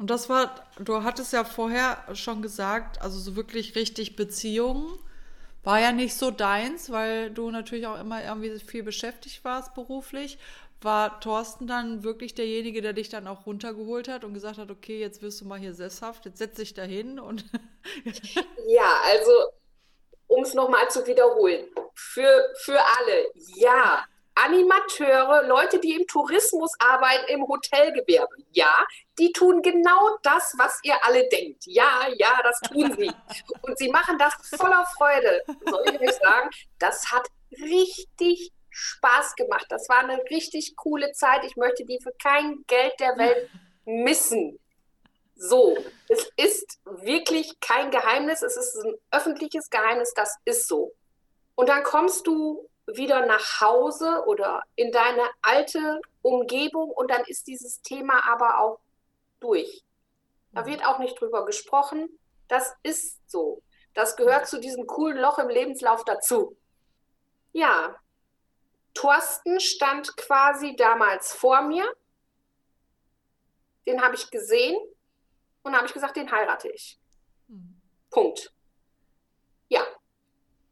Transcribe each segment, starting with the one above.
Und das war, du hattest ja vorher schon gesagt, also so wirklich richtig Beziehungen war ja nicht so deins, weil du natürlich auch immer irgendwie viel beschäftigt warst beruflich. War Thorsten dann wirklich derjenige, der dich dann auch runtergeholt hat und gesagt hat, okay, jetzt wirst du mal hier sesshaft, jetzt setz dich da hin und. ja, also um es nochmal zu wiederholen, für, für alle, ja, Animateure, Leute, die im Tourismus arbeiten, im Hotelgewerbe, ja, die tun genau das, was ihr alle denkt. Ja, ja, das tun sie. Und sie machen das voller Freude. Soll ich euch sagen, das hat richtig Spaß gemacht. Das war eine richtig coole Zeit. Ich möchte die für kein Geld der Welt missen. So, es ist wirklich kein Geheimnis, es ist ein öffentliches Geheimnis, das ist so. Und dann kommst du wieder nach Hause oder in deine alte Umgebung und dann ist dieses Thema aber auch durch. Da wird auch nicht drüber gesprochen. Das ist so. Das gehört zu diesem coolen Loch im Lebenslauf dazu. Ja, Thorsten stand quasi damals vor mir. Den habe ich gesehen und habe ich gesagt, den heirate ich. Hm. Punkt. Ja,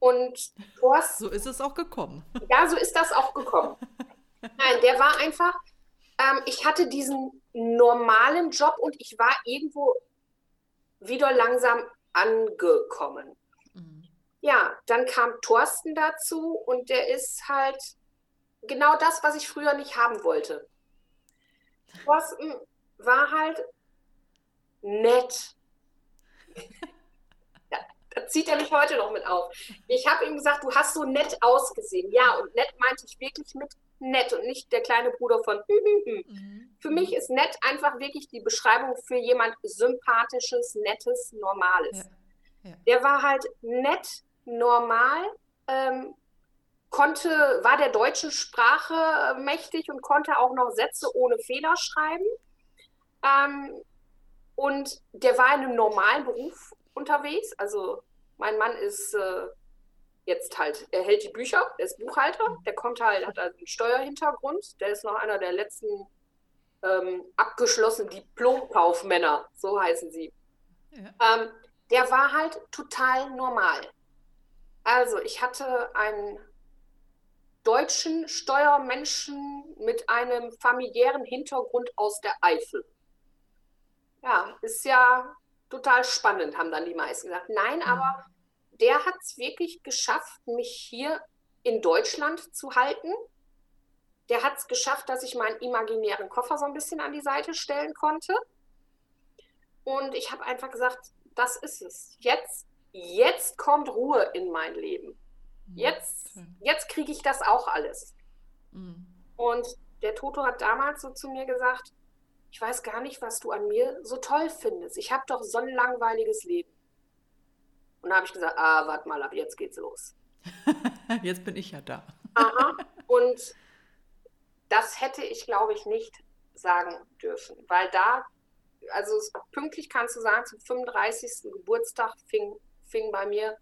und Thorsten. So ist es auch gekommen. Ja, so ist das auch gekommen. Nein, der war einfach, ähm, ich hatte diesen normalen Job und ich war irgendwo wieder langsam angekommen. Mhm. Ja, dann kam Thorsten dazu und der ist halt genau das, was ich früher nicht haben wollte. Thorsten war halt nett. Das zieht er mich heute noch mit auf. Ich habe ihm gesagt, du hast so nett ausgesehen. Ja, und nett meinte ich wirklich mit nett und nicht der kleine Bruder von mhm. Für mich ist nett einfach wirklich die Beschreibung für jemand sympathisches, nettes, normales. Ja. Ja. Der war halt nett, normal, ähm, konnte, war der deutschen Sprache mächtig und konnte auch noch Sätze ohne Fehler schreiben. Ähm, und der war in einem normalen Beruf unterwegs. Also mein Mann ist äh, jetzt halt, er hält die Bücher, er ist Buchhalter, der kommt halt, hat also einen Steuerhintergrund, der ist noch einer der letzten ähm, abgeschlossenen Diplomkaufmänner, so heißen sie. Ja. Ähm, der war halt total normal. Also ich hatte einen deutschen Steuermenschen mit einem familiären Hintergrund aus der Eifel. Ja, ist ja total spannend, haben dann die meisten gesagt. Nein, mhm. aber der hat es wirklich geschafft, mich hier in Deutschland zu halten. Der hat es geschafft, dass ich meinen imaginären Koffer so ein bisschen an die Seite stellen konnte. Und ich habe einfach gesagt, das ist es. Jetzt, jetzt kommt Ruhe in mein Leben. Mhm. Jetzt, jetzt kriege ich das auch alles. Mhm. Und der Toto hat damals so zu mir gesagt, ich weiß gar nicht, was du an mir so toll findest. Ich habe doch so ein langweiliges Leben. Und da habe ich gesagt, ah, warte mal ab, jetzt geht's los. jetzt bin ich ja da. Aha. Und das hätte ich, glaube ich, nicht sagen dürfen, weil da, also pünktlich kannst du sagen, zum 35. Geburtstag fing, fing bei mir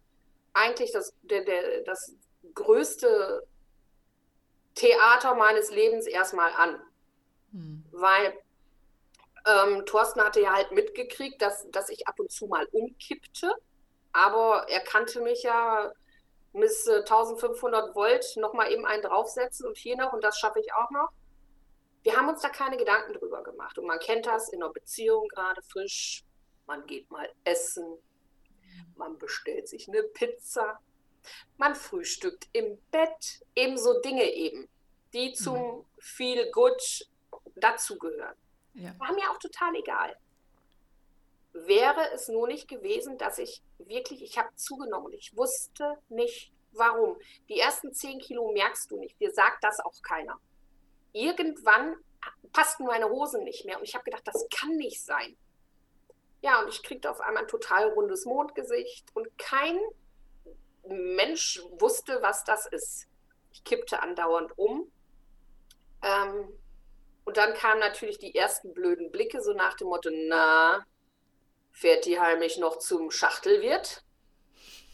eigentlich das, der, der, das größte Theater meines Lebens erstmal an. Hm. Weil ähm, Thorsten hatte ja halt mitgekriegt, dass, dass ich ab und zu mal umkippte, aber er kannte mich ja bis äh, 1500 Volt nochmal eben einen draufsetzen und hier noch und das schaffe ich auch noch. Wir haben uns da keine Gedanken drüber gemacht und man kennt das in einer Beziehung gerade frisch. Man geht mal essen, man bestellt sich eine Pizza, man frühstückt im Bett, ebenso Dinge eben, die zum mhm. Feel Good dazugehören. Ja. War mir auch total egal. Wäre es nur nicht gewesen, dass ich wirklich, ich habe zugenommen und ich wusste nicht, warum. Die ersten zehn Kilo merkst du nicht. Dir sagt das auch keiner. Irgendwann passten meine Hosen nicht mehr und ich habe gedacht, das kann nicht sein. Ja, und ich kriegte auf einmal ein total rundes Mondgesicht und kein Mensch wusste, was das ist. Ich kippte andauernd um. Ähm, und dann kamen natürlich die ersten blöden Blicke, so nach dem Motto, na, fährt die heimlich noch zum Schachtelwirt?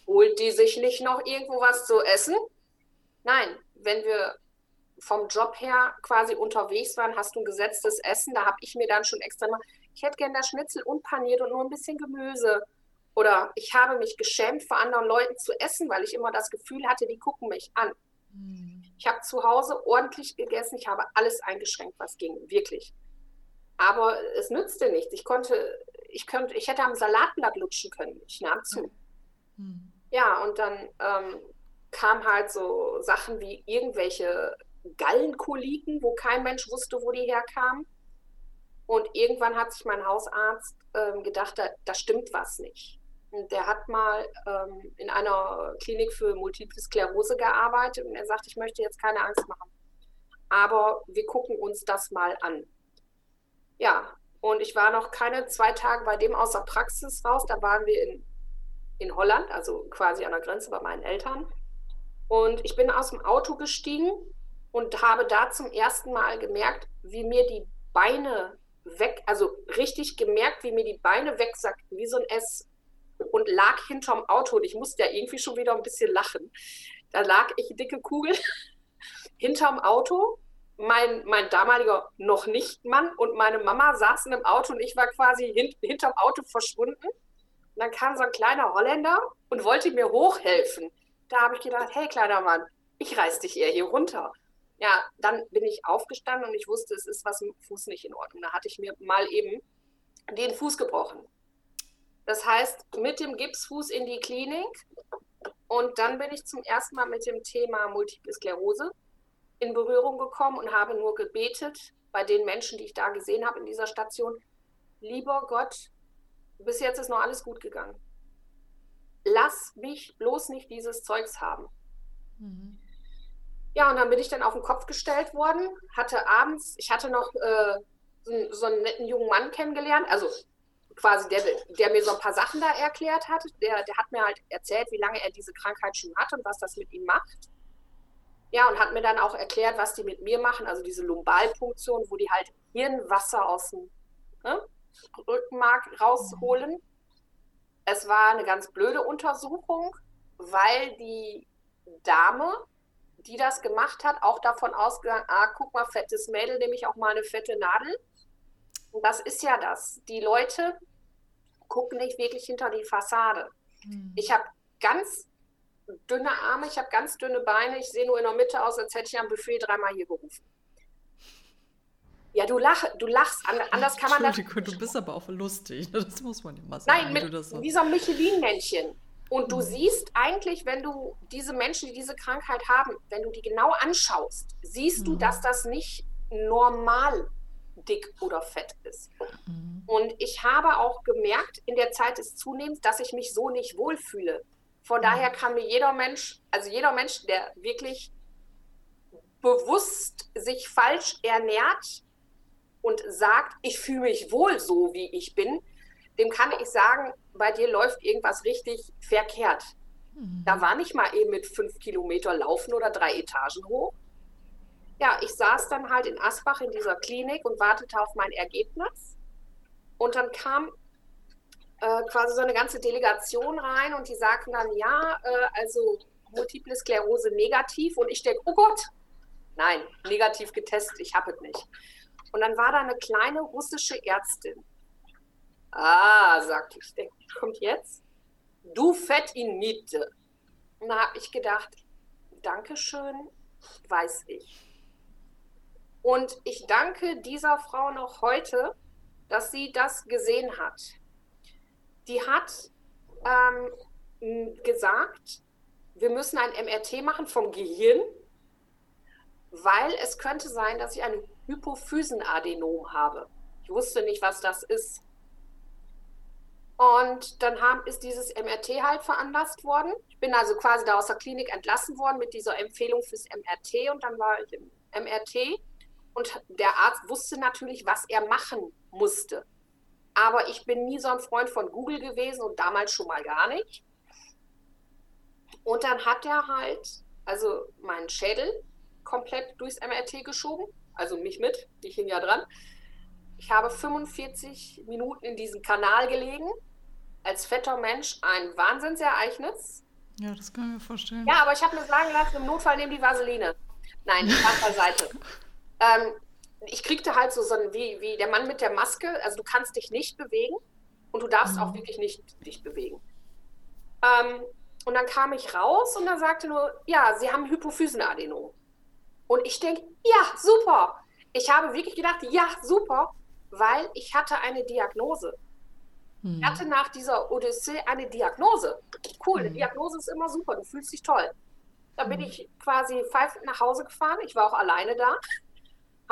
Holt die sich nicht noch irgendwo was zu essen? Nein, wenn wir vom Job her quasi unterwegs waren, hast du ein gesetztes Essen, da habe ich mir dann schon extra mal, ich hätte gerne das Schnitzel unpaniert und nur ein bisschen Gemüse. Oder ich habe mich geschämt, vor anderen Leuten zu essen, weil ich immer das Gefühl hatte, die gucken mich an. Mhm. Ich habe zu Hause ordentlich gegessen, ich habe alles eingeschränkt, was ging, wirklich. Aber es nützte nichts. Ich konnte, ich könnte, ich hätte am Salatblatt lutschen können. Ich nahm zu. Mhm. Ja, und dann ähm, kam halt so Sachen wie irgendwelche Gallenkoliken, wo kein Mensch wusste, wo die herkamen. Und irgendwann hat sich mein Hausarzt ähm, gedacht, da, da, stimmt was nicht. Der hat mal ähm, in einer Klinik für Multiple Sklerose gearbeitet und er sagt, ich möchte jetzt keine Angst machen. Aber wir gucken uns das mal an. Ja, und ich war noch keine zwei Tage bei dem aus der Praxis raus. Da waren wir in, in Holland, also quasi an der Grenze bei meinen Eltern. Und ich bin aus dem Auto gestiegen und habe da zum ersten Mal gemerkt, wie mir die Beine weg, also richtig gemerkt, wie mir die Beine wegsackten, wie so ein S und lag hinterm Auto und ich musste ja irgendwie schon wieder ein bisschen lachen. Da lag ich dicke Kugel hinterm Auto, mein, mein damaliger noch nicht Mann und meine Mama saßen im Auto und ich war quasi hint, hinterm Auto verschwunden. Und dann kam so ein kleiner Holländer und wollte mir hochhelfen. Da habe ich gedacht, hey kleiner Mann, ich reiß dich eher hier runter ja, dann bin ich aufgestanden und ich wusste, es ist was mit dem Fuß nicht in Ordnung. Da hatte ich mir mal eben den Fuß gebrochen. Das heißt, mit dem Gipsfuß in die Klinik und dann bin ich zum ersten Mal mit dem Thema Multiple Sklerose in Berührung gekommen und habe nur gebetet bei den Menschen, die ich da gesehen habe in dieser Station. Lieber Gott, bis jetzt ist noch alles gut gegangen. Lass mich bloß nicht dieses Zeugs haben. Mhm. Ja, und dann bin ich dann auf den Kopf gestellt worden, hatte abends, ich hatte noch äh, so, so, einen netten jungen Mann kennengelernt, also quasi der, der mir so ein paar Sachen da erklärt hat. Der, der hat mir halt erzählt, wie lange er diese Krankheit schon hat und was das mit ihm macht. Ja, und hat mir dann auch erklärt, was die mit mir machen, also diese Lumbalpunktion, wo die halt Hirnwasser aus dem ne, Rückenmark rausholen. Es war eine ganz blöde Untersuchung, weil die Dame die das gemacht hat, auch davon ausgegangen, ah, guck mal, fettes Mädel, nehme ich auch mal eine fette Nadel. Und das ist ja das. Die Leute gucken nicht wirklich hinter die Fassade. Mhm. Ich habe ganz dünne Arme, ich habe ganz dünne Beine, ich sehe nur in der Mitte aus, als hätte ich am Buffet dreimal hier gerufen. Ja, du, lach, du lachst, anders kann man das. Du bist aber auch lustig, das muss man immer sagen. Nein, mit, wie so ein Michelin-Männchen. Und du mhm. siehst eigentlich, wenn du diese Menschen, die diese Krankheit haben, wenn du die genau anschaust, siehst mhm. du, dass das nicht normal dick oder fett ist. Mhm. Und ich habe auch gemerkt in der Zeit des Zunehmens, dass ich mich so nicht wohlfühle. Von mhm. daher kann mir jeder Mensch, also jeder Mensch, der wirklich bewusst sich falsch ernährt und sagt, ich fühle mich wohl so, wie ich bin, dem kann ich sagen, bei dir läuft irgendwas richtig verkehrt. Mhm. Da war nicht mal eben mit fünf Kilometer laufen oder drei Etagen hoch. Ja, ich saß dann halt in Asbach in dieser Klinik und wartete auf mein Ergebnis. Und dann kam äh, quasi so eine ganze Delegation rein und die sagten dann, ja, äh, also Multiple Sklerose negativ. Und ich denke, oh Gott, nein, negativ getestet, ich habe es nicht. Und dann war da eine kleine russische Ärztin Ah, sagte ich, denke, kommt jetzt? Du Fett in Mitte. Und da habe ich gedacht, Dankeschön, weiß ich. Und ich danke dieser Frau noch heute, dass sie das gesehen hat. Die hat ähm, gesagt, wir müssen ein MRT machen vom Gehirn, weil es könnte sein, dass ich ein Hypophysenadenom habe. Ich wusste nicht, was das ist. Und dann haben, ist dieses MRT halt veranlasst worden. Ich bin also quasi da aus der Klinik entlassen worden mit dieser Empfehlung fürs MRT und dann war ich im MRT und der Arzt wusste natürlich, was er machen musste. Aber ich bin nie so ein Freund von Google gewesen und damals schon mal gar nicht. Und dann hat er halt, also meinen Schädel komplett durchs MRT geschoben, also mich mit, ich hing ja dran. Ich habe 45 Minuten in diesem Kanal gelegen als fetter Mensch ein Wahnsinnsereignis. Ja, das kann ich mir vorstellen. Ja, aber ich habe mir sagen lassen, im Notfall nehmen die Vaseline. Nein, Spaß beiseite. ähm, ich kriegte halt so, so ein, wie, wie der Mann mit der Maske, also du kannst dich nicht bewegen und du darfst mhm. auch wirklich nicht dich bewegen. Ähm, und dann kam ich raus und er sagte nur, ja, Sie haben Hypophysenadenom. Und ich denke, ja, super. Ich habe wirklich gedacht, ja, super, weil ich hatte eine Diagnose. Mhm. Ich hatte nach dieser Odyssee eine Diagnose. Cool, mhm. eine Diagnose ist immer super, du fühlst dich toll. Da bin mhm. ich quasi pfeifend nach Hause gefahren. Ich war auch alleine da.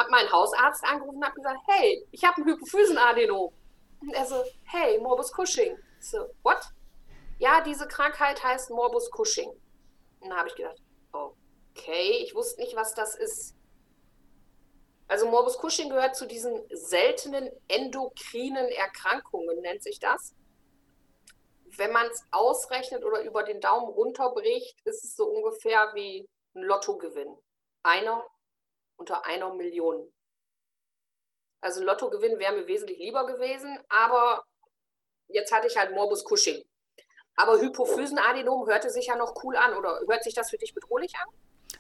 Habe meinen Hausarzt angerufen und habe gesagt, hey, ich habe ein Hypophysenadenom. Und er so, hey, Morbus Cushing. Ich so, what? Ja, diese Krankheit heißt Morbus Cushing. Und dann habe ich gedacht, okay, ich wusste nicht, was das ist. Also Morbus Cushing gehört zu diesen seltenen endokrinen Erkrankungen, nennt sich das. Wenn man es ausrechnet oder über den Daumen runterbricht, ist es so ungefähr wie ein Lottogewinn. Einer unter einer Million. Also Lottogewinn wäre mir wesentlich lieber gewesen, aber jetzt hatte ich halt Morbus Cushing. Aber Hypophysenadenom hörte sich ja noch cool an, oder hört sich das für dich bedrohlich an?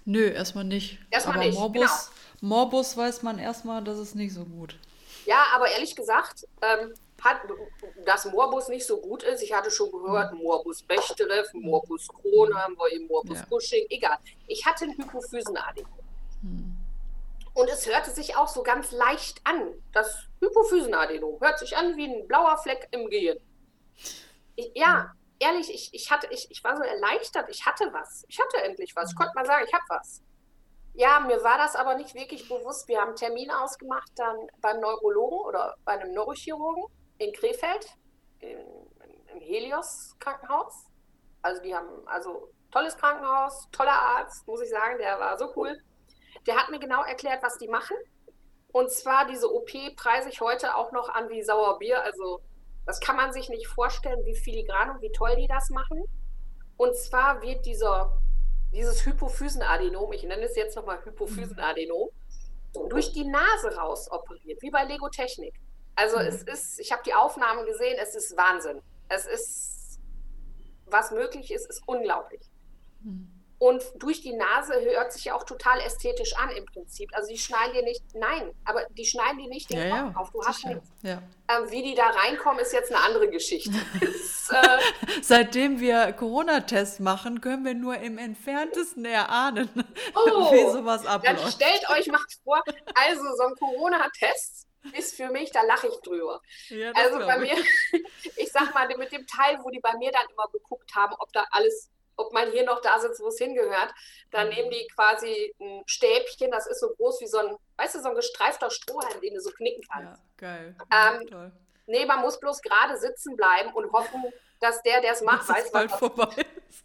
Nö, erstmal nicht. Erstmal aber nicht. Morbus, genau. Morbus weiß man erstmal, das ist nicht so gut. Ja, aber ehrlich gesagt, ähm, hat, dass Morbus nicht so gut ist. Ich hatte schon gehört, mhm. Morbus Bechterew, Morbus Crohn haben wir eben, Morbus ja. Cushing, egal. Ich hatte ein Hypophysenadenom. Und es hörte sich auch so ganz leicht an. Das Hypophysenadenom hört sich an wie ein blauer Fleck im Gehirn. Ich, ja, ehrlich, ich, ich, hatte, ich, ich war so erleichtert. Ich hatte was. Ich hatte endlich was. Ich konnte mal sagen, ich habe was. Ja, mir war das aber nicht wirklich bewusst. Wir haben einen Termin ausgemacht dann beim Neurologen oder bei einem Neurochirurgen in Krefeld, in, im Helios Krankenhaus. Also die haben, also tolles Krankenhaus, toller Arzt, muss ich sagen, der war so cool. Der hat mir genau erklärt, was die machen. Und zwar diese OP preise ich heute auch noch an wie Sauerbier. Also das kann man sich nicht vorstellen, wie filigran und wie toll die das machen. Und zwar wird dieser, dieses Hypophysenadenom, ich nenne es jetzt nochmal Hypophysenadenom, durch die Nase raus operiert, wie bei Lego Technik. Also mhm. es ist, ich habe die Aufnahmen gesehen, es ist Wahnsinn. Es ist, was möglich ist, ist unglaublich. Mhm. Und durch die Nase hört sich ja auch total ästhetisch an im Prinzip. Also die schneiden dir nicht, nein, aber die schneiden dir nicht den ja, Kopf ja, auf. Du hast nichts. Ja. Ähm, wie die da reinkommen, ist jetzt eine andere Geschichte. ist, äh, Seitdem wir Corona-Tests machen, können wir nur im entferntesten erahnen, oh, wie sowas abläuft. Dann stellt euch mal vor, also so ein Corona-Test ist für mich, da lache ich drüber. Also bei mir, ich sag mal, mit dem Teil, wo die bei mir dann immer geguckt haben, ob da alles ob man hier noch da sitzt, wo es hingehört. Dann mhm. nehmen die quasi ein Stäbchen, das ist so groß wie so ein, weißt du, so ein gestreifter Strohhalm, den du so knicken kannst. Ja, geil. Ähm, ja, nee, man muss bloß gerade sitzen bleiben und hoffen, dass der, der es macht, das weiß, bald was vorbei ist.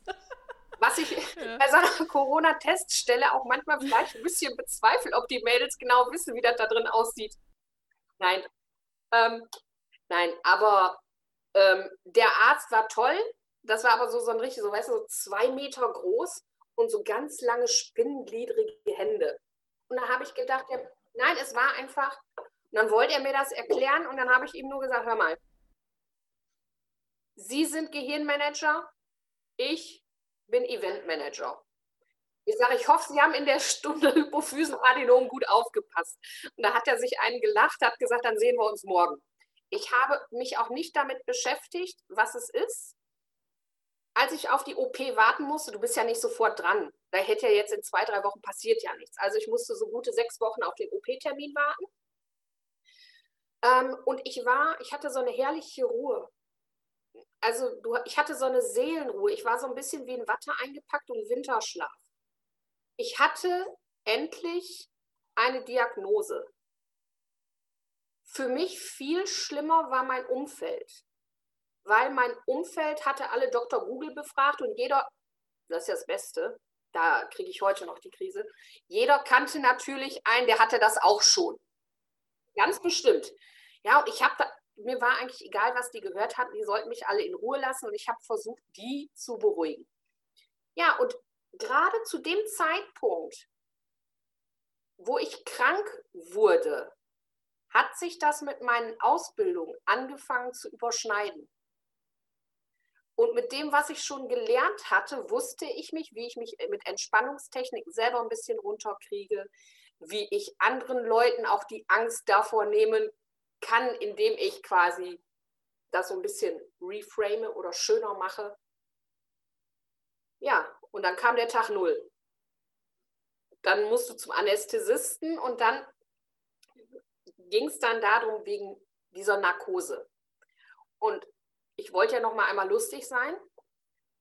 Was ich ja. bei so einer Corona-Teststelle auch manchmal vielleicht ein bisschen bezweifle, ob die Mädels genau wissen, wie das da drin aussieht. Nein. Ähm, nein, aber ähm, der Arzt war toll, das war aber so, so ein richtig, so weißt du, so zwei Meter groß und so ganz lange spinnengliedrige Hände. Und da habe ich gedacht, ja, nein, es war einfach. Und dann wollte er mir das erklären und dann habe ich ihm nur gesagt, hör mal, Sie sind Gehirnmanager, ich bin Eventmanager. Ich sage, ich hoffe, Sie haben in der Stunde Hypophysenadenom gut aufgepasst. Und da hat er sich einen gelacht, hat gesagt, dann sehen wir uns morgen. Ich habe mich auch nicht damit beschäftigt, was es ist als ich auf die OP warten musste, du bist ja nicht sofort dran. Da hätte ja jetzt in zwei, drei Wochen passiert ja nichts. Also ich musste so gute sechs Wochen auf den OP-Termin warten. Ähm, und ich war, ich hatte so eine herrliche Ruhe. Also du, ich hatte so eine Seelenruhe. Ich war so ein bisschen wie in Watte eingepackt und Winterschlaf. Ich hatte endlich eine Diagnose. Für mich viel schlimmer war mein Umfeld weil mein Umfeld hatte alle Dr. Google befragt und jeder, das ist ja das Beste, da kriege ich heute noch die Krise, jeder kannte natürlich einen, der hatte das auch schon. Ganz bestimmt. Ja, und ich habe da, mir war eigentlich egal, was die gehört hatten, die sollten mich alle in Ruhe lassen und ich habe versucht, die zu beruhigen. Ja, und gerade zu dem Zeitpunkt, wo ich krank wurde, hat sich das mit meinen Ausbildungen angefangen zu überschneiden. Und mit dem, was ich schon gelernt hatte, wusste ich mich, wie ich mich mit Entspannungstechnik selber ein bisschen runterkriege, wie ich anderen Leuten auch die Angst davor nehmen kann, indem ich quasi das so ein bisschen reframe oder schöner mache. Ja, und dann kam der Tag Null. Dann musst du zum Anästhesisten und dann ging es dann darum, wegen dieser Narkose. Und ich wollte ja noch mal einmal lustig sein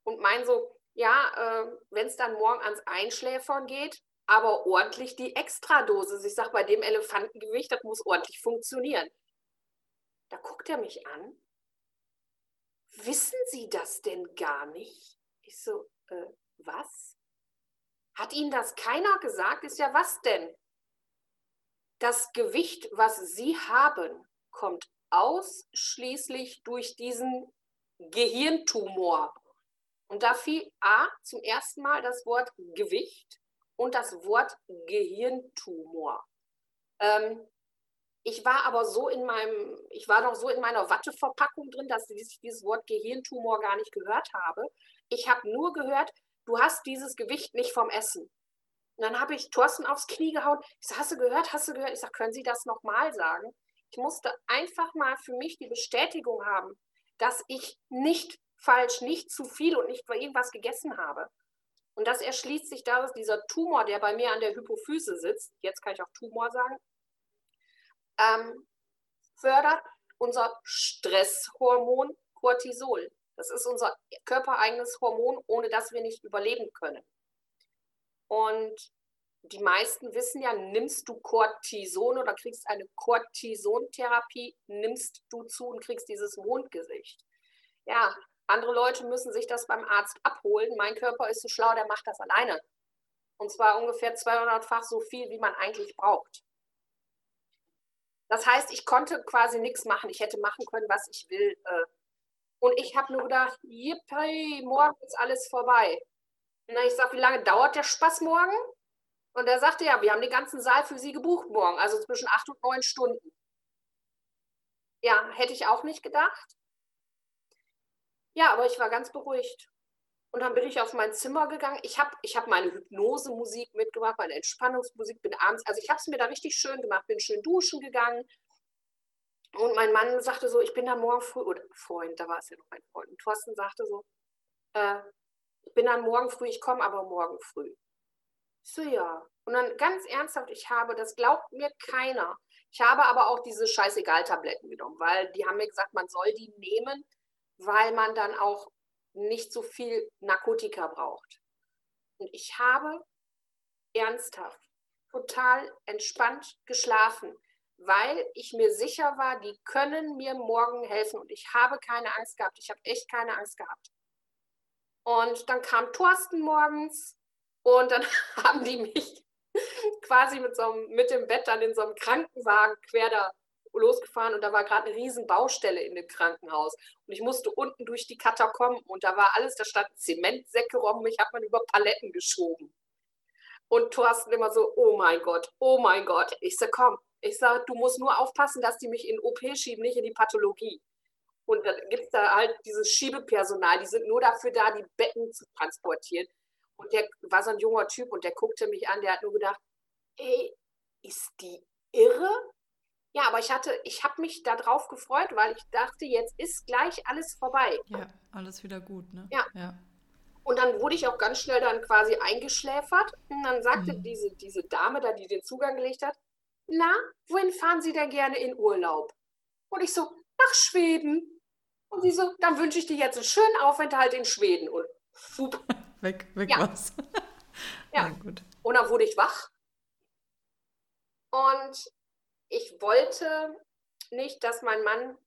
und mein so, ja, äh, wenn es dann morgen ans Einschläfern geht, aber ordentlich die Extradosis. Ich sage, bei dem Elefantengewicht, das muss ordentlich funktionieren. Da guckt er mich an. Wissen Sie das denn gar nicht? Ich so, äh, was? Hat Ihnen das keiner gesagt? Ist ja was denn? Das Gewicht, was Sie haben, kommt ausschließlich durch diesen Gehirntumor. Und da fiel A zum ersten Mal das Wort Gewicht und das Wort Gehirntumor. Ähm, ich war aber so in meinem, ich war noch so in meiner Watteverpackung drin, dass ich dieses Wort Gehirntumor gar nicht gehört habe. Ich habe nur gehört, du hast dieses Gewicht nicht vom Essen. Und dann habe ich Thorsten aufs Knie gehauen. Ich sage, hast du gehört, hast du gehört? Ich sage, können Sie das nochmal sagen? Ich musste einfach mal für mich die Bestätigung haben, dass ich nicht falsch, nicht zu viel und nicht irgendwas gegessen habe. Und das erschließt sich daraus, dieser Tumor, der bei mir an der Hypophyse sitzt, jetzt kann ich auch Tumor sagen, ähm, fördert unser Stresshormon Cortisol. Das ist unser körpereigenes Hormon, ohne das wir nicht überleben können. Und die meisten wissen ja, nimmst du Cortison oder kriegst eine Cortisontherapie, nimmst du zu und kriegst dieses Mondgesicht. Ja, andere Leute müssen sich das beim Arzt abholen. Mein Körper ist so schlau, der macht das alleine. Und zwar ungefähr 200-fach so viel, wie man eigentlich braucht. Das heißt, ich konnte quasi nichts machen. Ich hätte machen können, was ich will. Äh. Und ich habe nur gedacht, yippie, morgen ist alles vorbei. Dann ich sage, wie lange dauert der Spaß morgen? Und er sagte, ja, wir haben den ganzen Saal für Sie gebucht morgen, also zwischen acht und neun Stunden. Ja, hätte ich auch nicht gedacht. Ja, aber ich war ganz beruhigt. Und dann bin ich auf mein Zimmer gegangen. Ich habe ich hab meine Hypnosemusik mitgemacht, meine Entspannungsmusik, bin abends, also ich habe es mir da richtig schön gemacht, bin schön duschen gegangen. Und mein Mann sagte so, ich bin da morgen früh, oder Freund, da war es ja noch mein Freund. Und Thorsten sagte so, äh, ich bin dann morgen früh, ich komme aber morgen früh. Ich so, ja. Und dann ganz ernsthaft, ich habe, das glaubt mir keiner. Ich habe aber auch diese Scheißegal-Tabletten genommen, weil die haben mir gesagt, man soll die nehmen, weil man dann auch nicht so viel Narkotika braucht. Und ich habe ernsthaft, total entspannt geschlafen, weil ich mir sicher war, die können mir morgen helfen und ich habe keine Angst gehabt. Ich habe echt keine Angst gehabt. Und dann kam Thorsten morgens und dann haben die mich quasi mit, so einem, mit dem Bett dann in so einem Krankenwagen quer da losgefahren und da war gerade eine riesen Baustelle in dem Krankenhaus. Und ich musste unten durch die Katakomben und da war alles, da standen Zementsäcke rum, mich hat man über Paletten geschoben. Und Thorsten immer so, oh mein Gott, oh mein Gott. Ich sage, komm, ich sage, du musst nur aufpassen, dass die mich in OP schieben, nicht in die Pathologie. Und dann gibt es da halt dieses Schiebepersonal, die sind nur dafür da, die Betten zu transportieren. Und der war so ein junger Typ und der guckte mich an, der hat nur gedacht, ey, ist die irre? Ja, aber ich hatte, ich habe mich darauf gefreut, weil ich dachte, jetzt ist gleich alles vorbei. Ja, alles wieder gut, ne? Ja. ja. Und dann wurde ich auch ganz schnell dann quasi eingeschläfert. Und dann sagte mhm. diese, diese Dame da, die den Zugang gelegt hat, na, wohin fahren Sie denn gerne in Urlaub? Und ich so, nach Schweden. Und sie so, dann wünsche ich dir jetzt einen schönen Aufenthalt in Schweden. Und fup. weg, weg ja. was. ja. ja, gut. Und dann wurde ich wach. Und ich wollte nicht, dass mein Mann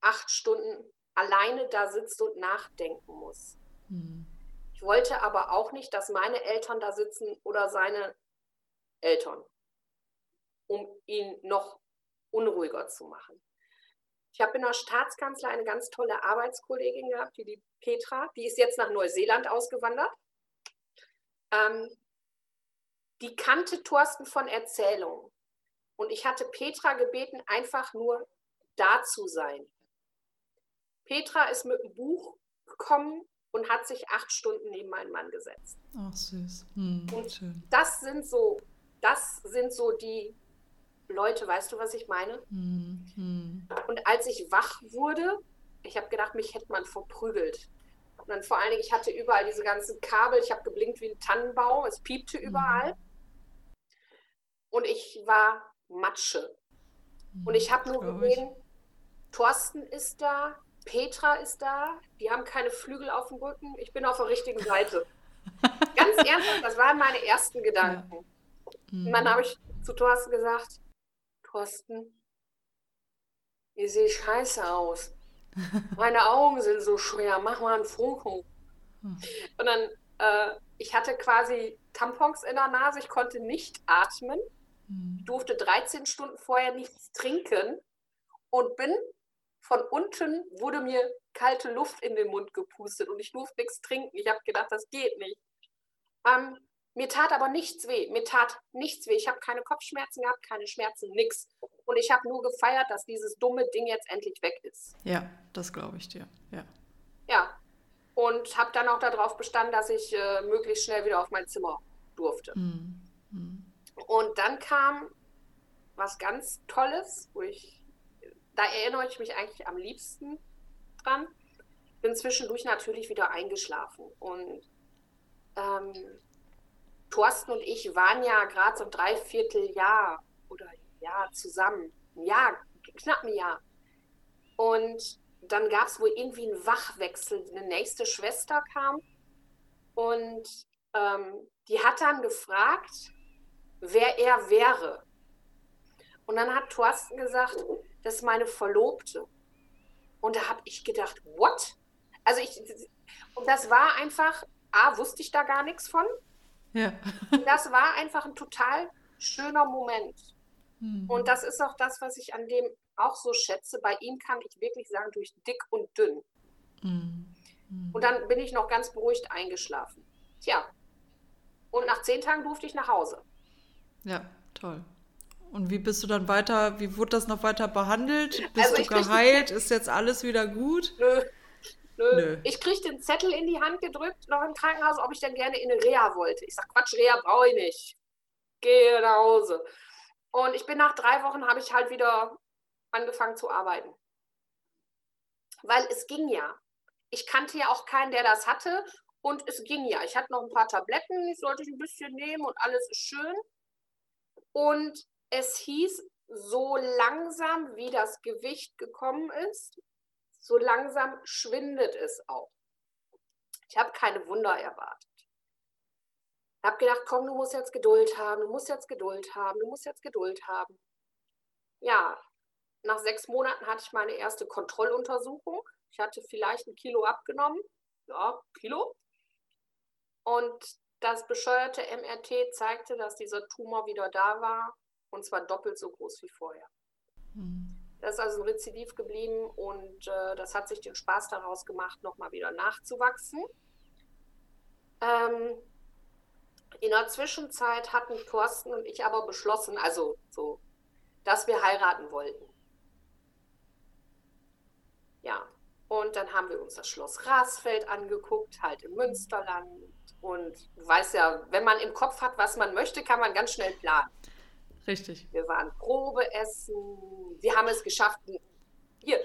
acht Stunden alleine da sitzt und nachdenken muss. Hm. Ich wollte aber auch nicht, dass meine Eltern da sitzen oder seine Eltern, um ihn noch unruhiger zu machen. Ich habe in der Staatskanzlei eine ganz tolle Arbeitskollegin gehabt, die, die Petra, die ist jetzt nach Neuseeland ausgewandert. Ähm, die kannte Thorsten von Erzählungen. Und ich hatte Petra gebeten, einfach nur da zu sein. Petra ist mit einem Buch gekommen und hat sich acht Stunden neben meinen Mann gesetzt. Ach, süß. Hm, und schön. das sind so das sind so die Leute, weißt du, was ich meine? Mhm. Und als ich wach wurde, ich habe gedacht, mich hätte man verprügelt. Und dann vor allen Dingen, ich hatte überall diese ganzen Kabel, ich habe geblinkt wie ein Tannenbaum, es piepte überall. Mhm. Und ich war Matsche. Und ich habe nur gesehen, Thorsten ist da, Petra ist da, die haben keine Flügel auf dem Rücken, ich bin auf der richtigen Seite. Ganz ernsthaft, das waren meine ersten Gedanken. Ja. Mhm. Und dann habe ich zu Thorsten gesagt, Thorsten, ihr seht scheiße aus. Meine Augen sind so schwer, mach mal einen Foto. Und dann, äh, ich hatte quasi Tampons in der Nase, ich konnte nicht atmen, hm. durfte 13 Stunden vorher nichts trinken und bin von unten, wurde mir kalte Luft in den Mund gepustet und ich durfte nichts trinken. Ich habe gedacht, das geht nicht. Ähm, mir tat aber nichts weh. Mir tat nichts weh. Ich habe keine Kopfschmerzen gehabt, keine Schmerzen, nichts. Und ich habe nur gefeiert, dass dieses dumme Ding jetzt endlich weg ist. Ja, das glaube ich dir. Ja. Ja. Und habe dann auch darauf bestanden, dass ich äh, möglichst schnell wieder auf mein Zimmer durfte. Mhm. Mhm. Und dann kam was ganz Tolles, wo ich, da erinnere ich mich eigentlich am liebsten dran. Bin zwischendurch natürlich wieder eingeschlafen und ähm, Thorsten und ich waren ja gerade so ein Dreivierteljahr oder Jahr zusammen. Ein Jahr, knapp ein Jahr. Und dann gab es wohl irgendwie einen Wachwechsel. Eine nächste Schwester kam und ähm, die hat dann gefragt, wer er wäre. Und dann hat Thorsten gesagt, das ist meine Verlobte. Und da habe ich gedacht, what? Also ich, und das war einfach, A, wusste ich da gar nichts von. Ja. das war einfach ein total schöner Moment. Mhm. Und das ist auch das, was ich an dem auch so schätze. Bei ihm kann ich wirklich sagen, durch dick und dünn. Mhm. Und dann bin ich noch ganz beruhigt eingeschlafen. Tja. Und nach zehn Tagen durfte ich nach Hause. Ja, toll. Und wie bist du dann weiter, wie wurde das noch weiter behandelt? Bist also du geheilt? Ist jetzt alles wieder gut? Nö, Nö. Nö. Ich kriege den Zettel in die Hand gedrückt, noch im Krankenhaus, ob ich dann gerne in eine Reha wollte. Ich sage, Quatsch, Reha brauche ich nicht. Gehe nach Hause. Und ich bin nach drei Wochen, habe ich halt wieder angefangen zu arbeiten. Weil es ging ja. Ich kannte ja auch keinen, der das hatte. Und es ging ja. Ich hatte noch ein paar Tabletten, ich sollte ich ein bisschen nehmen und alles ist schön. Und es hieß, so langsam wie das Gewicht gekommen ist, so langsam schwindet es auch. Ich habe keine Wunder erwartet. Ich habe gedacht, komm, du musst jetzt Geduld haben, du musst jetzt Geduld haben, du musst jetzt Geduld haben. Ja, nach sechs Monaten hatte ich meine erste Kontrolluntersuchung. Ich hatte vielleicht ein Kilo abgenommen. Ja, Kilo. Und das bescheuerte MRT zeigte, dass dieser Tumor wieder da war und zwar doppelt so groß wie vorher. Mhm. Das ist also ein Rezidiv geblieben und äh, das hat sich den Spaß daraus gemacht, nochmal wieder nachzuwachsen. Ähm, in der Zwischenzeit hatten Thorsten und ich aber beschlossen, also so, dass wir heiraten wollten. Ja, und dann haben wir uns das Schloss Rasfeld angeguckt, halt im Münsterland. Und du weißt ja, wenn man im Kopf hat, was man möchte, kann man ganz schnell planen. Richtig. Wir waren Probe essen. Wir haben es geschafft, hier,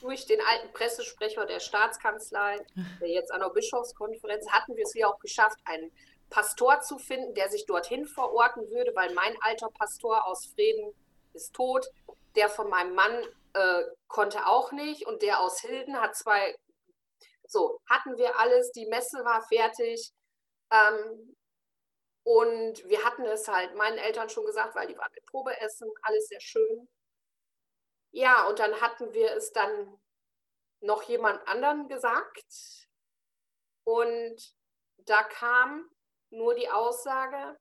durch den alten Pressesprecher der Staatskanzlei, der jetzt an der Bischofskonferenz, hatten wir es hier auch geschafft, einen Pastor zu finden, der sich dorthin verorten würde, weil mein alter Pastor aus Frieden ist tot. Der von meinem Mann äh, konnte auch nicht und der aus Hilden hat zwei. So, hatten wir alles, die Messe war fertig. Ähm, und wir hatten es halt meinen Eltern schon gesagt, weil die waren mit Probeessen, alles sehr schön. Ja, und dann hatten wir es dann noch jemand anderen gesagt. Und da kam nur die Aussage,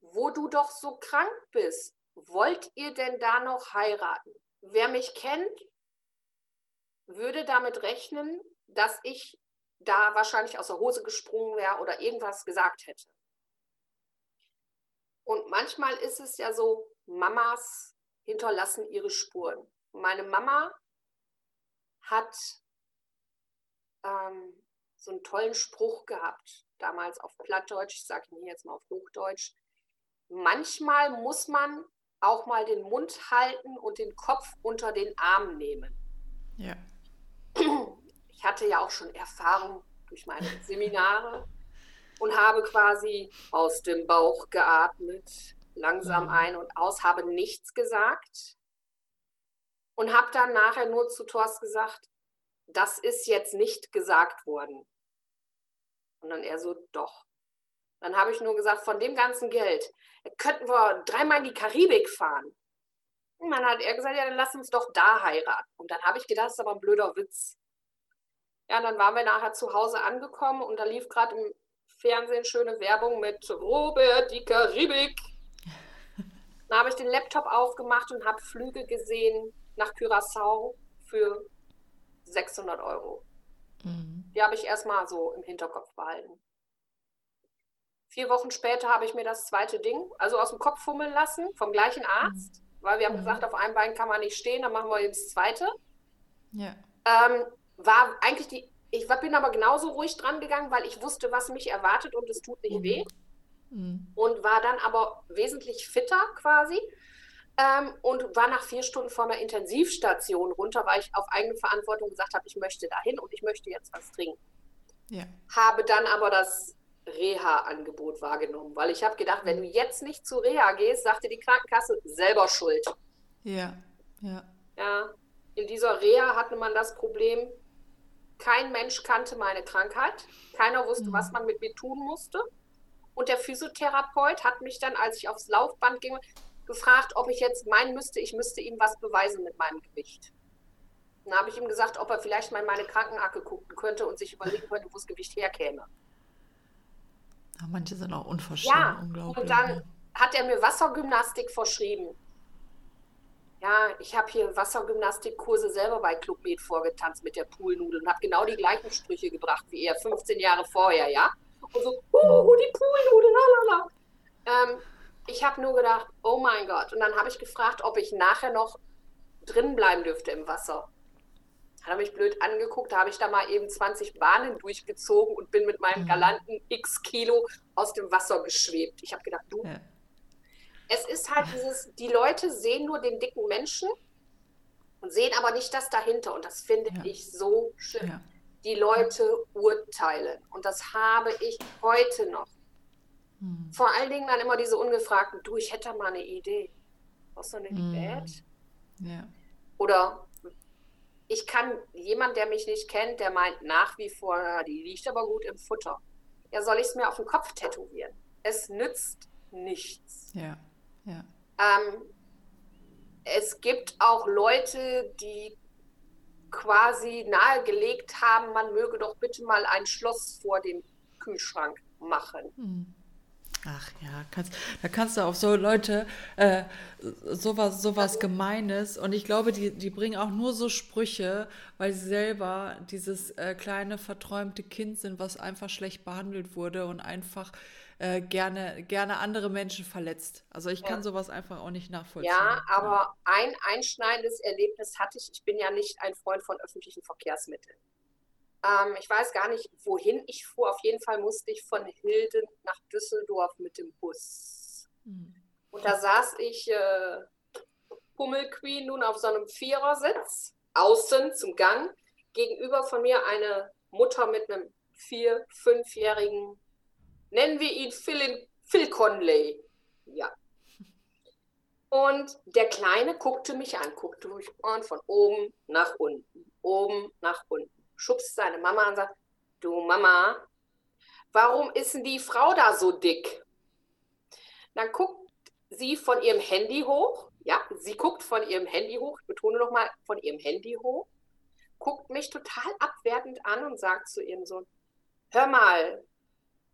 wo du doch so krank bist, wollt ihr denn da noch heiraten? Wer mich kennt, würde damit rechnen, dass ich da wahrscheinlich aus der Hose gesprungen wäre oder irgendwas gesagt hätte. Und manchmal ist es ja so, Mamas hinterlassen ihre Spuren. Meine Mama hat ähm, so einen tollen Spruch gehabt, damals auf Plattdeutsch, ich sage ihn jetzt mal auf Hochdeutsch. manchmal muss man auch mal den Mund halten und den Kopf unter den Arm nehmen. Ja. Ich hatte ja auch schon Erfahrung durch meine Seminare und habe quasi aus dem Bauch geatmet, langsam mhm. ein und aus, habe nichts gesagt und habe dann nachher nur zu Thorst gesagt, das ist jetzt nicht gesagt worden. Und dann er so, doch. Dann habe ich nur gesagt, von dem ganzen Geld könnten wir dreimal in die Karibik fahren. Und dann hat er gesagt, ja, dann lass uns doch da heiraten. Und dann habe ich gedacht, das ist aber ein blöder Witz. Ja, dann waren wir nachher zu Hause angekommen und da lief gerade im Fernsehen schöne Werbung mit Robert die Karibik. Dann habe ich den Laptop aufgemacht und habe Flüge gesehen nach Curaçao für 600 Euro. Mhm. Die habe ich erstmal so im Hinterkopf behalten. Vier Wochen später habe ich mir das zweite Ding, also aus dem Kopf fummeln lassen, vom gleichen Arzt, mhm. weil wir haben mhm. gesagt, auf einem Bein kann man nicht stehen, dann machen wir eben das zweite. Ja. Ähm, war eigentlich die, ich bin aber genauso ruhig dran gegangen, weil ich wusste, was mich erwartet und es tut nicht mhm. weh. Mhm. Und war dann aber wesentlich fitter quasi. Ähm, und war nach vier Stunden vor einer Intensivstation runter, weil ich auf eigene Verantwortung gesagt habe, ich möchte dahin und ich möchte jetzt was trinken. Ja. Habe dann aber das Reha-Angebot wahrgenommen, weil ich habe gedacht, wenn du jetzt nicht zu Reha gehst, sagte die Krankenkasse selber schuld. Ja, ja. Ja, in dieser Reha hatte man das Problem, kein Mensch kannte meine Krankheit, keiner wusste, mhm. was man mit mir tun musste. Und der Physiotherapeut hat mich dann, als ich aufs Laufband ging, gefragt, ob ich jetzt meinen müsste, ich müsste ihm was beweisen mit meinem Gewicht. Dann habe ich ihm gesagt, ob er vielleicht mal in meine Krankenakte gucken könnte und sich überlegen könnte, wo das Gewicht herkäme. Ja, manche sind auch unverschämt, ja, unglaublich. Und dann hat er mir Wassergymnastik verschrieben. Ja, ich habe hier Wassergymnastikkurse selber bei Club Med vorgetanzt mit der Poolnudel und habe genau die gleichen Sprüche gebracht wie er 15 Jahre vorher, ja? Und so, uh, die Poolnudel, lalala. Ähm, ich habe nur gedacht, oh mein Gott. Und dann habe ich gefragt, ob ich nachher noch drin bleiben dürfte im Wasser. Hat er mich blöd angeguckt, da habe ich da mal eben 20 Bahnen durchgezogen und bin mit meinem mhm. galanten X Kilo aus dem Wasser geschwebt. Ich habe gedacht, du, ja. es ist halt dieses, die Leute sehen nur den dicken Menschen und sehen aber nicht das dahinter. Und das finde ja. ich so schön. Ja. Die Leute urteilen. Und das habe ich heute noch. Mhm. Vor allen Dingen dann immer diese ungefragten, du, ich hätte mal eine Idee. Was du eine mhm. Bad? Ja. Oder ich kann jemand, der mich nicht kennt, der meint nach wie vor, die liegt aber gut im Futter. Ja, soll ich es mir auf den Kopf tätowieren? Es nützt nichts. Ja, ja. Ähm, es gibt auch Leute, die quasi nahegelegt haben, man möge doch bitte mal ein Schloss vor dem Kühlschrank machen. Hm. Ach ja, kannst, da kannst du auf so Leute äh, sowas, sowas Gemeines und ich glaube, die, die bringen auch nur so Sprüche, weil sie selber dieses äh, kleine verträumte Kind sind, was einfach schlecht behandelt wurde und einfach äh, gerne, gerne andere Menschen verletzt. Also ich kann ja. sowas einfach auch nicht nachvollziehen. Ja, aber ein einschneidendes Erlebnis hatte ich. Ich bin ja nicht ein Freund von öffentlichen Verkehrsmitteln. Ähm, ich weiß gar nicht, wohin ich fuhr. Auf jeden Fall musste ich von Hilden nach Düsseldorf mit dem Bus. Mhm. Und da saß ich, äh, Hummelqueen, nun auf so einem Vierersitz, außen zum Gang. Gegenüber von mir eine Mutter mit einem vier-, fünfjährigen, nennen wir ihn Phil, Phil Conley. Ja. Und der Kleine guckte mich an, guckte mich an von oben nach unten, oben nach unten schubst seine Mama und sagt, du Mama, warum ist denn die Frau da so dick? Dann guckt sie von ihrem Handy hoch, ja, sie guckt von ihrem Handy hoch, ich betone nochmal, von ihrem Handy hoch, guckt mich total abwertend an und sagt zu ihrem Sohn, hör mal,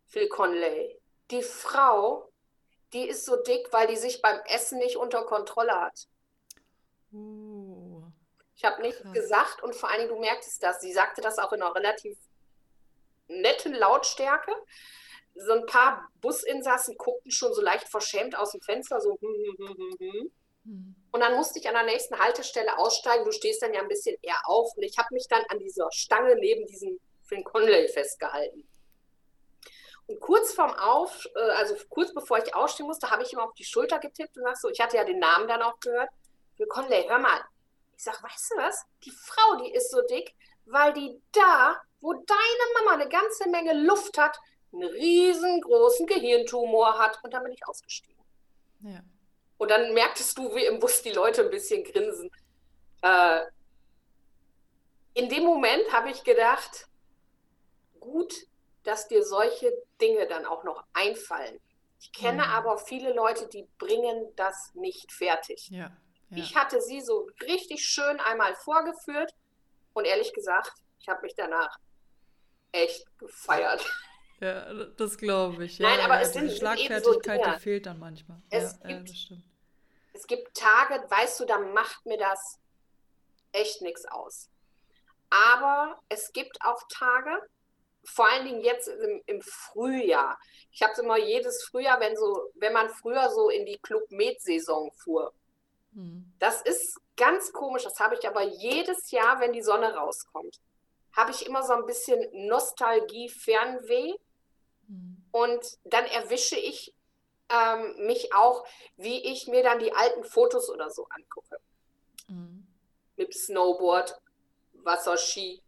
Phil Conley, die Frau, die ist so dick, weil die sich beim Essen nicht unter Kontrolle hat. Uh. Ich habe nichts Krass. gesagt und vor allen Dingen, du merktest das. Sie sagte das auch in einer relativ netten Lautstärke. So ein paar Businsassen guckten schon so leicht verschämt aus dem Fenster, so hm, hm, hm, hm, hm. hm. Und dann musste ich an der nächsten Haltestelle aussteigen. Du stehst dann ja ein bisschen eher auf. Und ich habe mich dann an dieser Stange neben diesem Finn Conley festgehalten. Und kurz vorm Auf, äh, also kurz bevor ich ausstehen musste, habe ich ihm auf die Schulter getippt und sag so, ich hatte ja den Namen dann auch gehört. Conley, hör mal. Ich sag, weißt du was? Die Frau, die ist so dick, weil die da, wo deine Mama eine ganze Menge Luft hat, einen riesengroßen Gehirntumor hat. Und dann bin ich ausgestiegen. Ja. Und dann merktest du, wie im Bus die Leute ein bisschen grinsen. Äh, in dem Moment habe ich gedacht, gut, dass dir solche Dinge dann auch noch einfallen. Ich kenne mhm. aber viele Leute, die bringen das nicht fertig. Ja, ja. Ich hatte sie so richtig schön einmal vorgeführt und ehrlich gesagt, ich habe mich danach echt gefeiert. Ja, das glaube ich. Ja, Nein, aber ja, es sind die Schlagfertigkeit, so die fehlt dann manchmal. Es, ja, gibt, es gibt Tage, weißt du, da macht mir das echt nichts aus. Aber es gibt auch Tage, vor allen Dingen jetzt im, im Frühjahr. Ich habe es immer jedes Frühjahr, wenn so, wenn man früher so in die Club Med Saison fuhr. Hm. Das ist ganz komisch. Das habe ich aber jedes Jahr, wenn die Sonne rauskommt, habe ich immer so ein bisschen Nostalgie, Fernweh. Hm. Und dann erwische ich ähm, mich auch, wie ich mir dann die alten Fotos oder so angucke. Hm. Mit Snowboard, Wasserski,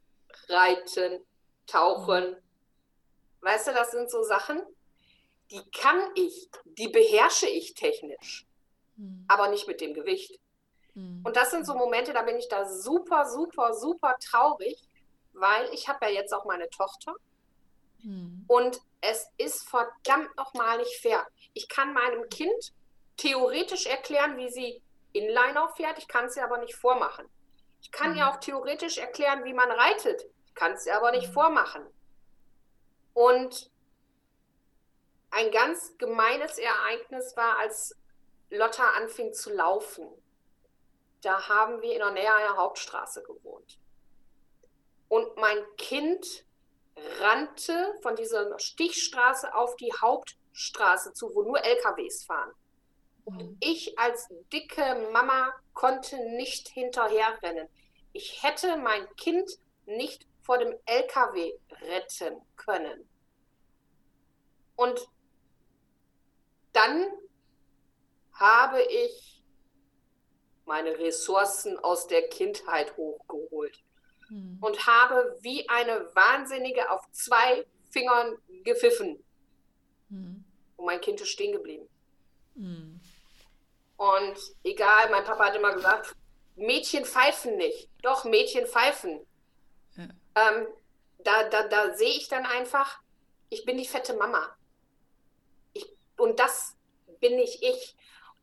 Reiten, Tauchen. Mhm. Weißt du, das sind so Sachen, die kann ich, die beherrsche ich technisch, mhm. aber nicht mit dem Gewicht. Mhm. Und das sind so Momente, da bin ich da super, super, super traurig, weil ich habe ja jetzt auch meine Tochter. Mhm. Und es ist verdammt nochmal nicht fair. Ich kann meinem Kind theoretisch erklären, wie sie Inliner fährt, ich kann es ihr aber nicht vormachen. Ich kann mhm. ihr auch theoretisch erklären, wie man reitet kann es dir aber nicht mhm. vormachen. Und ein ganz gemeines Ereignis war, als Lotta anfing zu laufen. Da haben wir in der Nähe einer Hauptstraße gewohnt. Und mein Kind rannte von dieser Stichstraße auf die Hauptstraße zu, wo nur LKWs fahren. Und mhm. ich als dicke Mama konnte nicht hinterherrennen. Ich hätte mein Kind nicht vor dem LKW retten können. Und dann habe ich meine Ressourcen aus der Kindheit hochgeholt hm. und habe wie eine Wahnsinnige auf zwei Fingern gepfiffen. Hm. Und mein Kind ist stehen geblieben. Hm. Und egal, mein Papa hat immer gesagt, Mädchen pfeifen nicht. Doch, Mädchen pfeifen ähm, da, da, da sehe ich dann einfach, ich bin die fette Mama. Ich, und das bin nicht ich.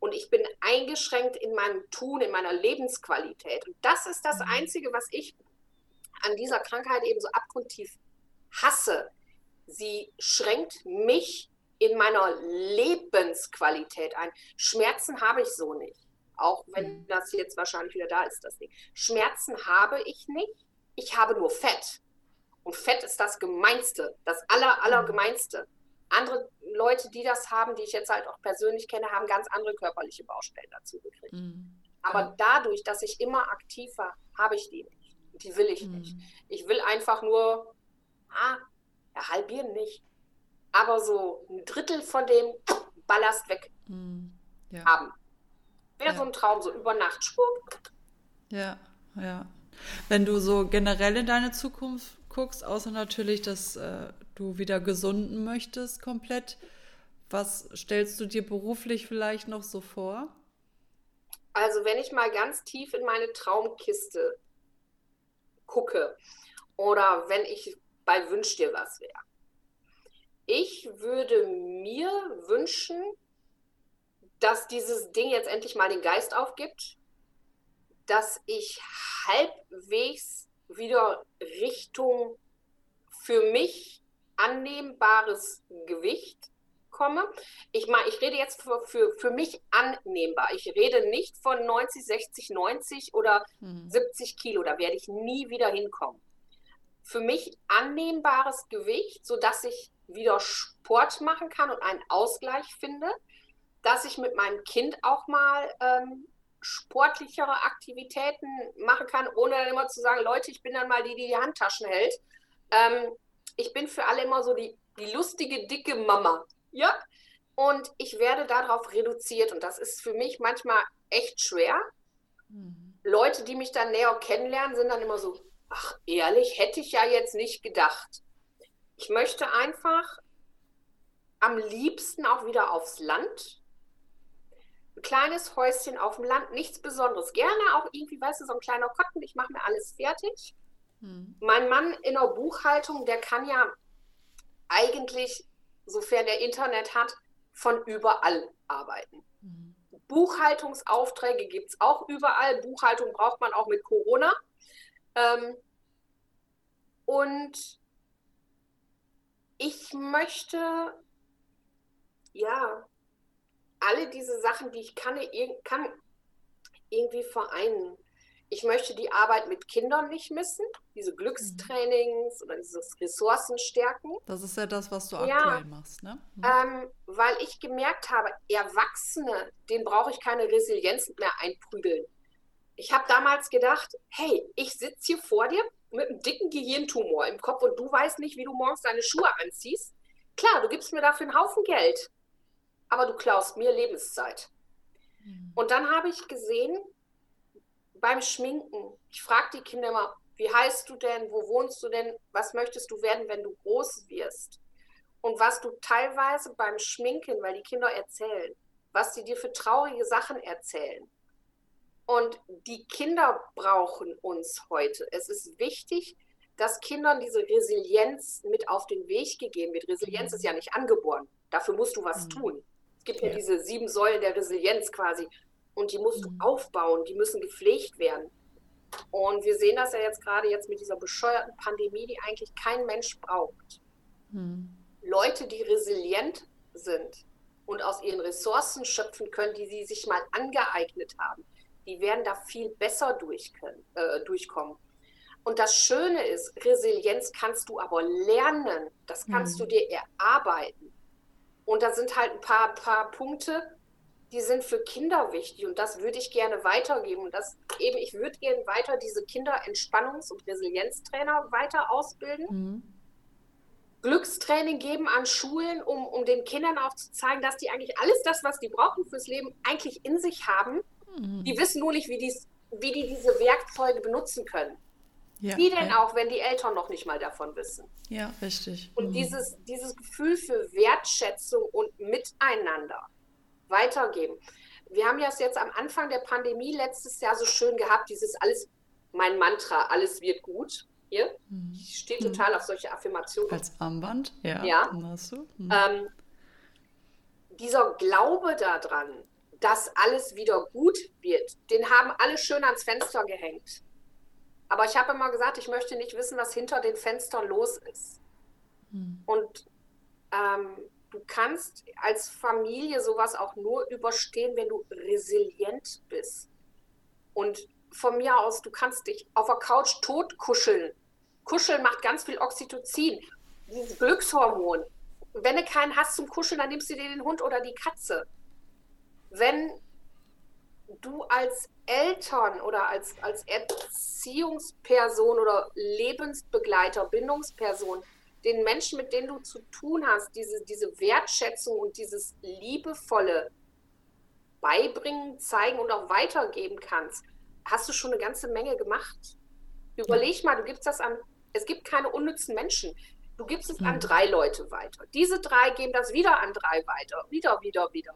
Und ich bin eingeschränkt in meinem Tun, in meiner Lebensqualität. Und das ist das mhm. Einzige, was ich an dieser Krankheit eben so abgrundtief hasse. Sie schränkt mich in meiner Lebensqualität ein. Schmerzen habe ich so nicht. Auch wenn mhm. das jetzt wahrscheinlich wieder da ist, das Ding. Schmerzen habe ich nicht ich habe nur Fett. Und Fett ist das Gemeinste, das aller, allergemeinste. Andere Leute, die das haben, die ich jetzt halt auch persönlich kenne, haben ganz andere körperliche Baustellen dazu gekriegt. Mhm. Aber dadurch, dass ich immer aktiv war, habe ich die nicht. Die will ich mhm. nicht. Ich will einfach nur, ah, ja, halbieren nicht, aber so ein Drittel von dem Ballast weg mhm. ja. haben. Wäre ja. so ein Traum, so über Nacht. Schwupp. Ja, ja. Wenn du so generell in deine Zukunft guckst, außer natürlich, dass äh, du wieder gesunden möchtest komplett, was stellst du dir beruflich vielleicht noch so vor? Also wenn ich mal ganz tief in meine Traumkiste gucke oder wenn ich bei Wünsch dir was wäre. Ich würde mir wünschen, dass dieses Ding jetzt endlich mal den Geist aufgibt, dass ich halbwegs wieder Richtung für mich annehmbares Gewicht komme. Ich meine, ich rede jetzt für, für, für mich annehmbar. Ich rede nicht von 90, 60, 90 oder hm. 70 Kilo. Da werde ich nie wieder hinkommen. Für mich annehmbares Gewicht, sodass ich wieder Sport machen kann und einen Ausgleich finde, dass ich mit meinem Kind auch mal ähm, sportlichere Aktivitäten machen kann, ohne dann immer zu sagen, Leute, ich bin dann mal die, die die Handtaschen hält. Ähm, ich bin für alle immer so die die lustige, dicke Mama. Ja? Und ich werde darauf reduziert. Und das ist für mich manchmal echt schwer. Mhm. Leute, die mich dann näher kennenlernen, sind dann immer so, ach ehrlich, hätte ich ja jetzt nicht gedacht. Ich möchte einfach am liebsten auch wieder aufs Land. Ein kleines Häuschen auf dem Land, nichts Besonderes. Gerne auch irgendwie, weißt du, so ein kleiner Kotten, ich mache mir alles fertig. Hm. Mein Mann in der Buchhaltung, der kann ja eigentlich, sofern er Internet hat, von überall arbeiten. Mhm. Buchhaltungsaufträge gibt es auch überall. Buchhaltung braucht man auch mit Corona. Ähm, und ich möchte, ja, alle diese Sachen, die ich kann, kann irgendwie vereinen. Ich möchte die Arbeit mit Kindern nicht missen, diese Glückstrainings oder dieses Ressourcenstärken. Das ist ja das, was du ja, aktuell machst, ne? Mhm. Ähm, weil ich gemerkt habe, Erwachsene, denen brauche ich keine Resilienz mehr einprügeln. Ich habe damals gedacht, hey, ich sitze hier vor dir mit einem dicken Gehirntumor im Kopf und du weißt nicht, wie du morgens deine Schuhe anziehst. Klar, du gibst mir dafür einen Haufen Geld, aber du klaust mir Lebenszeit. Mhm. Und dann habe ich gesehen, beim Schminken, ich frage die Kinder immer, wie heißt du denn, wo wohnst du denn, was möchtest du werden, wenn du groß wirst? Und was du teilweise beim Schminken, weil die Kinder erzählen, was sie dir für traurige Sachen erzählen. Und die Kinder brauchen uns heute. Es ist wichtig, dass Kindern diese Resilienz mit auf den Weg gegeben wird. Resilienz mhm. ist ja nicht angeboren. Dafür musst du was mhm. tun. Es gibt ja. ja diese sieben Säulen der Resilienz quasi. Und die musst mhm. du aufbauen, die müssen gepflegt werden. Und wir sehen das ja jetzt gerade jetzt mit dieser bescheuerten Pandemie, die eigentlich kein Mensch braucht. Mhm. Leute, die resilient sind und aus ihren Ressourcen schöpfen können, die sie sich mal angeeignet haben, die werden da viel besser durch können, äh, durchkommen. Und das Schöne ist, Resilienz kannst du aber lernen, das kannst mhm. du dir erarbeiten. Und da sind halt ein paar, paar Punkte, die sind für Kinder wichtig und das würde ich gerne weitergeben. Und das eben, ich würde gerne weiter diese Kinderentspannungs- und Resilienztrainer weiter ausbilden. Mhm. Glückstraining geben an Schulen, um, um den Kindern auch zu zeigen, dass die eigentlich alles das, was die brauchen fürs Leben, eigentlich in sich haben. Mhm. Die wissen nur nicht, wie, dies, wie die diese Werkzeuge benutzen können. Ja, wie denn ja. auch, wenn die Eltern noch nicht mal davon wissen? Ja, richtig. Und mhm. dieses, dieses Gefühl für Wertschätzung und Miteinander, weitergeben. Wir haben ja es jetzt am Anfang der Pandemie letztes Jahr so schön gehabt, dieses alles, mein Mantra, alles wird gut. Hier, mhm. ich stehe mhm. total auf solche Affirmationen. Als Armband, ja. ja. Hast du. Mhm. Ähm, dieser Glaube daran, dass alles wieder gut wird, den haben alle schön ans Fenster gehängt. Aber ich habe immer gesagt, ich möchte nicht wissen, was hinter den Fenstern los ist. Mhm. Und ähm, du kannst als Familie sowas auch nur überstehen, wenn du resilient bist. Und von mir aus, du kannst dich auf der Couch tot kuscheln. Kuscheln macht ganz viel Oxytocin, dieses Glückshormon. Wenn du keinen hast zum Kuscheln, dann nimmst du dir den Hund oder die Katze. Wenn du als Eltern oder als, als Erziehungsperson oder Lebensbegleiter, Bindungsperson den Menschen, mit denen du zu tun hast, diese, diese Wertschätzung und dieses Liebevolle beibringen, zeigen und auch weitergeben kannst, hast du schon eine ganze Menge gemacht. Überleg mal, du gibst das an, es gibt keine unnützen Menschen. Du gibst es an drei Leute weiter. Diese drei geben das wieder an drei weiter. Wieder, wieder, wieder.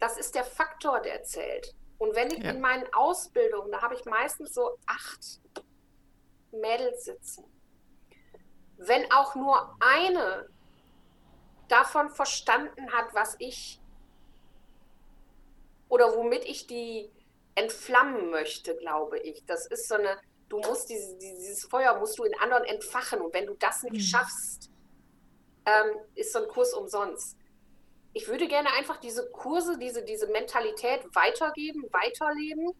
Das ist der Faktor, der zählt. Und wenn ich ja. in meinen Ausbildungen, da habe ich meistens so acht Mädels sitzen wenn auch nur eine davon verstanden hat, was ich oder womit ich die entflammen möchte, glaube ich. Das ist so eine, du musst diese, dieses Feuer musst du in anderen entfachen und wenn du das nicht mhm. schaffst, ähm, ist so ein Kurs umsonst. Ich würde gerne einfach diese Kurse, diese, diese Mentalität weitergeben, weiterleben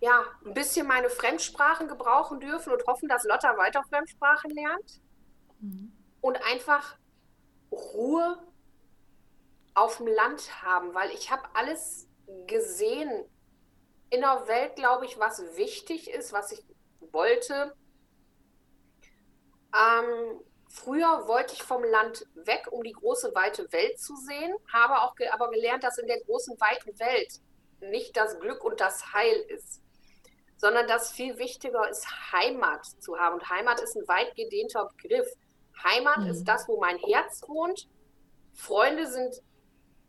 ja, ein bisschen meine Fremdsprachen gebrauchen dürfen und hoffen, dass Lotta weiter Fremdsprachen lernt. Mhm. Und einfach Ruhe auf dem Land haben, weil ich habe alles gesehen in der Welt, glaube ich, was wichtig ist, was ich wollte. Ähm, Früher wollte ich vom Land weg, um die große, weite Welt zu sehen, habe auch ge aber gelernt, dass in der großen, weiten Welt nicht das Glück und das Heil ist, sondern dass viel wichtiger ist, Heimat zu haben. Und Heimat ist ein weit gedehnter Begriff. Heimat mhm. ist das, wo mein Herz wohnt. Freunde sind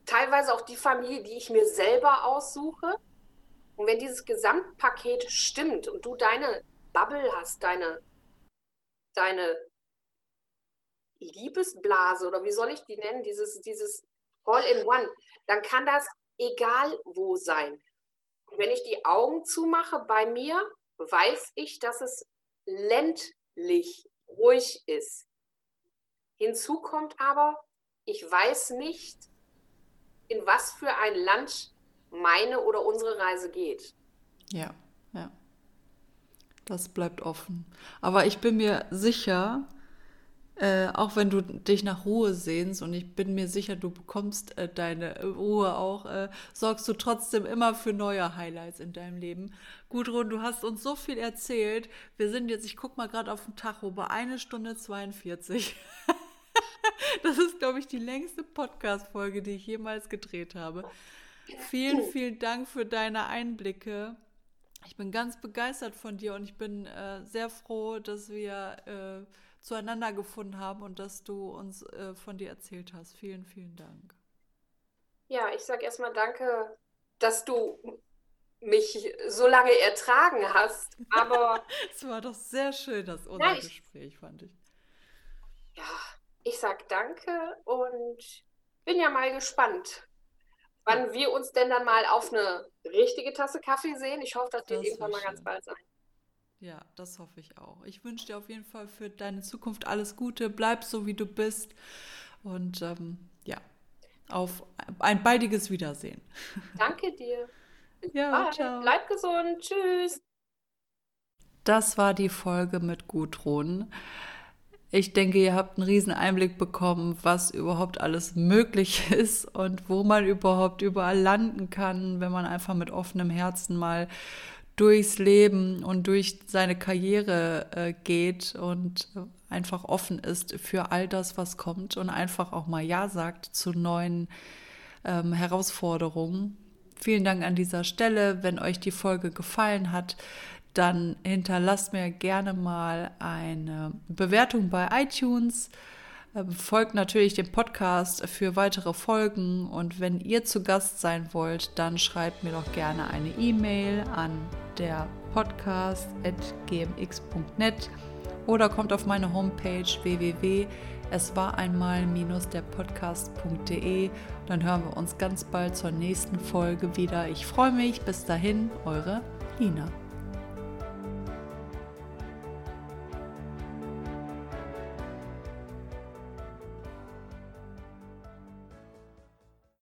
teilweise auch die Familie, die ich mir selber aussuche. Und wenn dieses Gesamtpaket stimmt und du deine Bubble hast, deine, deine Liebesblase oder wie soll ich die nennen, dieses, dieses All-in-One, dann kann das egal wo sein. Wenn ich die Augen zumache bei mir, weiß ich, dass es ländlich ruhig ist. Hinzu kommt aber, ich weiß nicht, in was für ein Land meine oder unsere Reise geht. Ja, ja. Das bleibt offen. Aber ich bin mir sicher, äh, auch wenn du dich nach Ruhe sehnst und ich bin mir sicher, du bekommst äh, deine Ruhe auch, äh, sorgst du trotzdem immer für neue Highlights in deinem Leben. Gudrun, du hast uns so viel erzählt. Wir sind jetzt, ich guck mal gerade auf den Tacho, bei eine Stunde 42. das ist, glaube ich, die längste Podcast-Folge, die ich jemals gedreht habe. Vielen, vielen Dank für deine Einblicke. Ich bin ganz begeistert von dir und ich bin äh, sehr froh, dass wir äh, zueinander gefunden haben und dass du uns äh, von dir erzählt hast. Vielen, vielen Dank. Ja, ich sage erstmal danke, dass du mich so lange ertragen hast. Aber es war doch sehr schön, das unser Nein, Gespräch, fand ich. Ja, ich sage danke und bin ja mal gespannt, wann wir uns denn dann mal auf eine richtige Tasse Kaffee sehen. Ich hoffe, das wird irgendwann mal ganz bald sein. Ja, das hoffe ich auch. Ich wünsche dir auf jeden Fall für deine Zukunft alles Gute. Bleib so, wie du bist. Und ähm, ja, auf ein baldiges Wiedersehen. Danke dir. ja, ciao. Bleib gesund. Tschüss. Das war die Folge mit Gudrun. Ich denke, ihr habt einen riesen Einblick bekommen, was überhaupt alles möglich ist und wo man überhaupt überall landen kann, wenn man einfach mit offenem Herzen mal durchs Leben und durch seine Karriere äh, geht und einfach offen ist für all das, was kommt und einfach auch mal Ja sagt zu neuen ähm, Herausforderungen. Vielen Dank an dieser Stelle. Wenn euch die Folge gefallen hat, dann hinterlasst mir gerne mal eine Bewertung bei iTunes. Ähm, folgt natürlich dem Podcast für weitere Folgen und wenn ihr zu Gast sein wollt, dann schreibt mir doch gerne eine E-Mail an der podcast.gmx.net oder kommt auf meine Homepage www.eswareinmal-derpodcast.de. Dann hören wir uns ganz bald zur nächsten Folge wieder. Ich freue mich. Bis dahin, eure Lina.